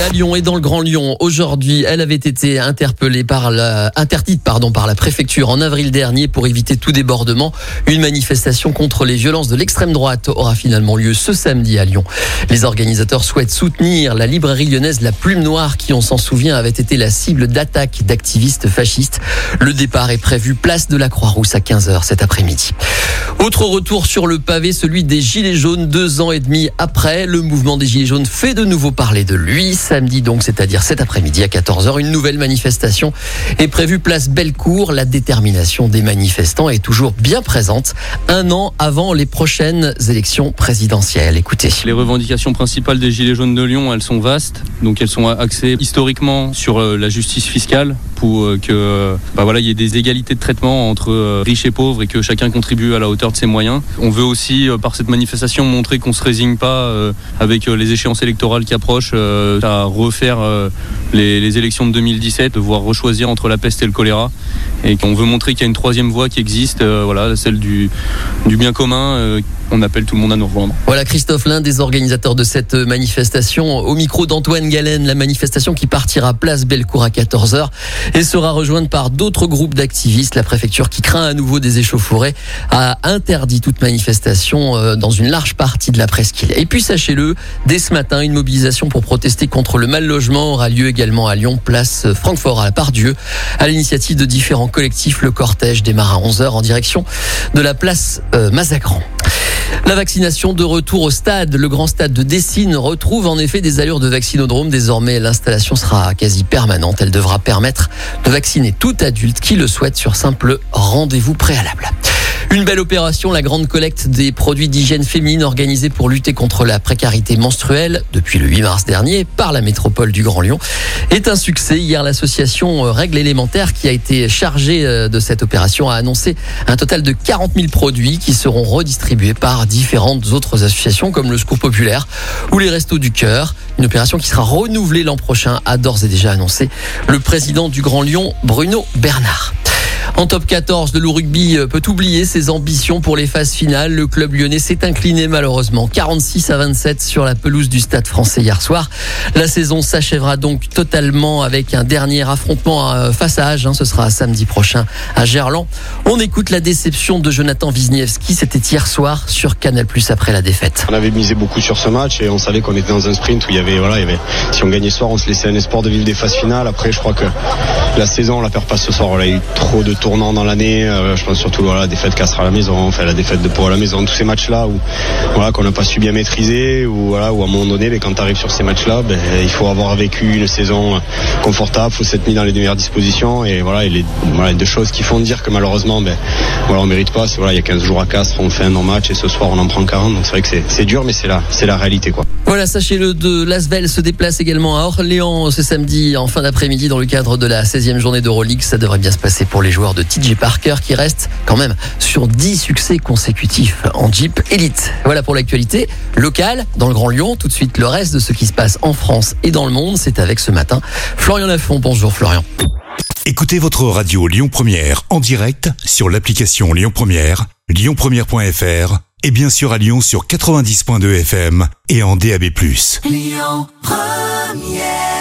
À Lyon et dans le Grand Lyon, aujourd'hui, elle avait été interpellée par la, interdite pardon, par la préfecture en avril dernier pour éviter tout débordement. Une manifestation contre les violences de l'extrême droite aura finalement lieu ce samedi à Lyon. Les organisateurs souhaitent soutenir la librairie lyonnaise La Plume Noire qui, on s'en souvient, avait été la cible d'attaques d'activistes fascistes. Le départ est prévu place de la Croix-Rousse à 15h cet après-midi. Autre retour sur le pavé, celui des Gilets jaunes, deux ans et demi après. Le mouvement des Gilets jaunes fait de nouveau parler de lui samedi donc, c'est-à-dire cet après-midi à 14h. Une nouvelle manifestation est prévue place Bellecour. La détermination des manifestants est toujours bien présente un an avant les prochaines élections présidentielles. Écoutez. Les revendications principales des Gilets jaunes de Lyon, elles sont vastes. Donc elles sont axées historiquement sur euh, la justice fiscale pour euh, que bah voilà, il y ait des égalités de traitement entre euh, riches et pauvres et que chacun contribue à la hauteur de ses moyens. On veut aussi par cette manifestation montrer qu'on se résigne pas avec les échéances électorales qui approchent refaire euh, les, élections de 2017, devoir rechoisir entre la peste et le choléra, et qu'on veut montrer qu'il y a une troisième voie qui existe, euh, voilà, celle du, bien commun. Euh, on appelle tout le monde à nous rejoindre. Voilà Christophe, l'un des organisateurs de cette manifestation, au micro d'Antoine Galen, la manifestation qui partira place Bellecour à 14h et sera rejointe par d'autres groupes d'activistes. La préfecture qui craint à nouveau des échauffourées a interdit toute manifestation dans une large partie de la presqu'île. Et puis sachez-le, dès ce matin, une mobilisation pour protester contre le mal logement aura lieu également à Lyon, place Francfort à la Part-Dieu. À l'initiative de différents collectifs, le cortège démarre à 11h en direction de la place euh, Mazagran. La vaccination de retour au stade, le grand stade de Dessine retrouve en effet des allures de vaccinodrome. Désormais, l'installation sera quasi permanente. Elle devra permettre de vacciner tout adulte qui le souhaite sur simple rendez-vous préalable. Une belle opération, la grande collecte des produits d'hygiène féminine organisée pour lutter contre la précarité menstruelle depuis le 8 mars dernier par la métropole du Grand Lyon est un succès. Hier, l'association euh, Règles élémentaires qui a été chargée euh, de cette opération a annoncé un total de 40 000 produits qui seront redistribués par différentes autres associations comme le Secours Populaire ou les Restos du Cœur. Une opération qui sera renouvelée l'an prochain a d'ores et déjà annoncé le président du Grand Lyon, Bruno Bernard. En top 14 de l'eau rugby euh, peut oublier ses ambitions pour les phases finales. Le club lyonnais s'est incliné malheureusement 46 à 27 sur la pelouse du stade français hier soir. La saison s'achèvera donc totalement avec un dernier affrontement euh, face à Agen. Ce sera samedi prochain à Gerland. On écoute la déception de Jonathan Wisniewski. C'était hier soir sur Canal Plus après la défaite. On avait misé beaucoup sur ce match et on savait qu'on était dans un sprint où il y avait, voilà, il y avait, si on gagnait ce soir, on se laissait un espoir de vivre des phases finales. Après, je crois que la saison, on la perd pas ce soir. On a eu trop de tournant dans l'année. Euh, je pense surtout voilà, la défaite Castres à la maison, enfin la défaite de Pau à la maison, tous ces matchs-là où voilà qu'on n'a pas su bien maîtriser, ou voilà à un moment donné, mais quand tu arrives sur ces matchs-là, ben, il faut avoir vécu une saison confortable, faut s'être mis dans les meilleures dispositions et voilà, il les, voilà deux choses qui font dire que malheureusement, ben voilà, on mérite pas. Il y a 15 jours à Castres, on fait un non-match et ce soir on en prend 40, donc c'est vrai que c'est dur, mais c'est la c'est la réalité quoi. Voilà, sachez-le, de Lasvel se déplace également à Orléans ce samedi en fin d'après-midi dans le cadre de la 16e journée d'Euroleague. Ça devrait bien se passer pour les joueurs de TJ Parker qui reste quand même sur 10 succès consécutifs en Jeep Elite. Voilà pour l'actualité locale dans le Grand Lyon. Tout de suite, le reste de ce qui se passe en France et dans le monde, c'est avec ce matin Florian Lafont. Bonjour Florian. Écoutez votre radio Lyon Première en direct sur l'application Lyon Première, lyonpremière.fr et bien sûr à Lyon sur 90.2 FM et en DAB+. Lyon Première